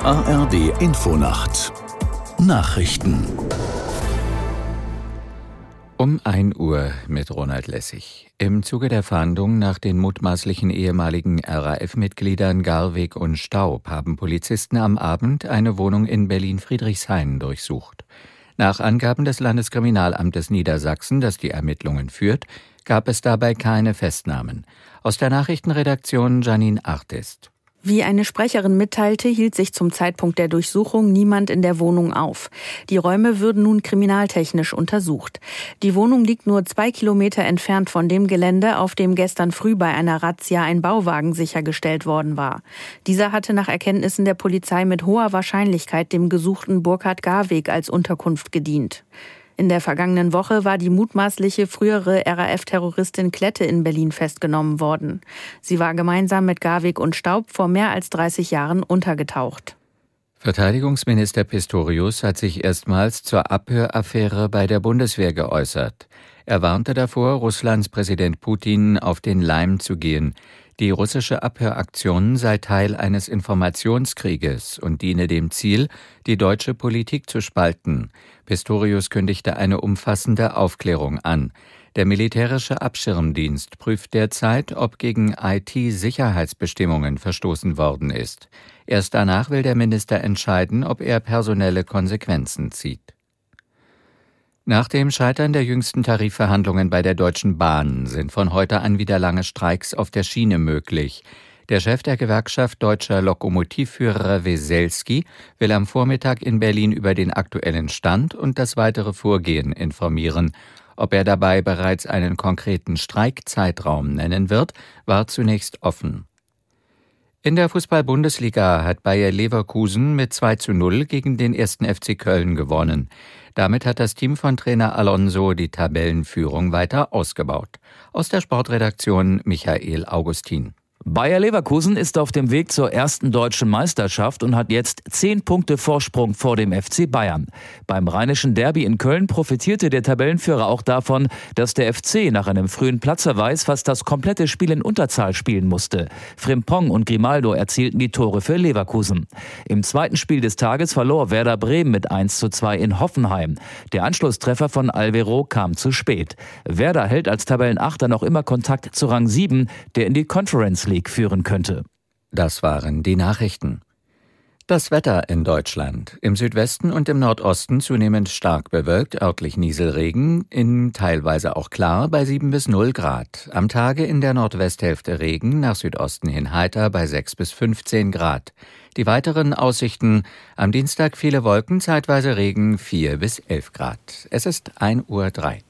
ARD Infonacht Nachrichten um 1 Uhr mit Ronald Lessig. Im Zuge der Fahndung nach den mutmaßlichen ehemaligen RAF-Mitgliedern Garweg und Staub haben Polizisten am Abend eine Wohnung in Berlin-Friedrichshain durchsucht. Nach Angaben des Landeskriminalamtes Niedersachsen, das die Ermittlungen führt, gab es dabei keine Festnahmen. Aus der Nachrichtenredaktion Janine Artist. Wie eine Sprecherin mitteilte, hielt sich zum Zeitpunkt der Durchsuchung niemand in der Wohnung auf. Die Räume würden nun kriminaltechnisch untersucht. Die Wohnung liegt nur zwei Kilometer entfernt von dem Gelände, auf dem gestern früh bei einer Razzia ein Bauwagen sichergestellt worden war. Dieser hatte nach Erkenntnissen der Polizei mit hoher Wahrscheinlichkeit dem gesuchten Burkhard Garweg als Unterkunft gedient. In der vergangenen Woche war die mutmaßliche frühere RAF-Terroristin Klette in Berlin festgenommen worden. Sie war gemeinsam mit Garwig und Staub vor mehr als 30 Jahren untergetaucht. Verteidigungsminister Pistorius hat sich erstmals zur Abhöraffäre bei der Bundeswehr geäußert. Er warnte davor, Russlands Präsident Putin auf den Leim zu gehen. Die russische Abhöraktion sei Teil eines Informationskrieges und diene dem Ziel, die deutsche Politik zu spalten. Pistorius kündigte eine umfassende Aufklärung an. Der militärische Abschirmdienst prüft derzeit, ob gegen IT-Sicherheitsbestimmungen verstoßen worden ist. Erst danach will der Minister entscheiden, ob er personelle Konsequenzen zieht. Nach dem Scheitern der jüngsten Tarifverhandlungen bei der Deutschen Bahn sind von heute an wieder lange Streiks auf der Schiene möglich. Der Chef der Gewerkschaft deutscher Lokomotivführer Weselski will am Vormittag in Berlin über den aktuellen Stand und das weitere Vorgehen informieren. Ob er dabei bereits einen konkreten Streikzeitraum nennen wird, war zunächst offen. In der Fußball-Bundesliga hat Bayer Leverkusen mit 2 zu 0 gegen den ersten FC Köln gewonnen. Damit hat das Team von Trainer Alonso die Tabellenführung weiter ausgebaut. Aus der Sportredaktion Michael Augustin. Bayer Leverkusen ist auf dem Weg zur ersten deutschen Meisterschaft und hat jetzt zehn Punkte Vorsprung vor dem FC Bayern. Beim rheinischen Derby in Köln profitierte der Tabellenführer auch davon, dass der FC nach einem frühen Platzverweis fast das komplette Spiel in Unterzahl spielen musste. Frimpong und Grimaldo erzielten die Tore für Leverkusen. Im zweiten Spiel des Tages verlor Werder Bremen mit 1 zu 2 in Hoffenheim. Der Anschlusstreffer von Alvero kam zu spät. Werder hält als Tabellenachter noch immer Kontakt zu Rang 7, der in die Conference League Weg führen könnte. Das waren die Nachrichten. Das Wetter in Deutschland. Im Südwesten und im Nordosten zunehmend stark bewölkt, örtlich Nieselregen, in teilweise auch klar bei 7 bis 0 Grad. Am Tage in der Nordwesthälfte Regen, nach Südosten hin heiter bei 6 bis 15 Grad. Die weiteren Aussichten. Am Dienstag viele Wolken, zeitweise Regen 4 bis 11 Grad. Es ist 1 Uhr 3.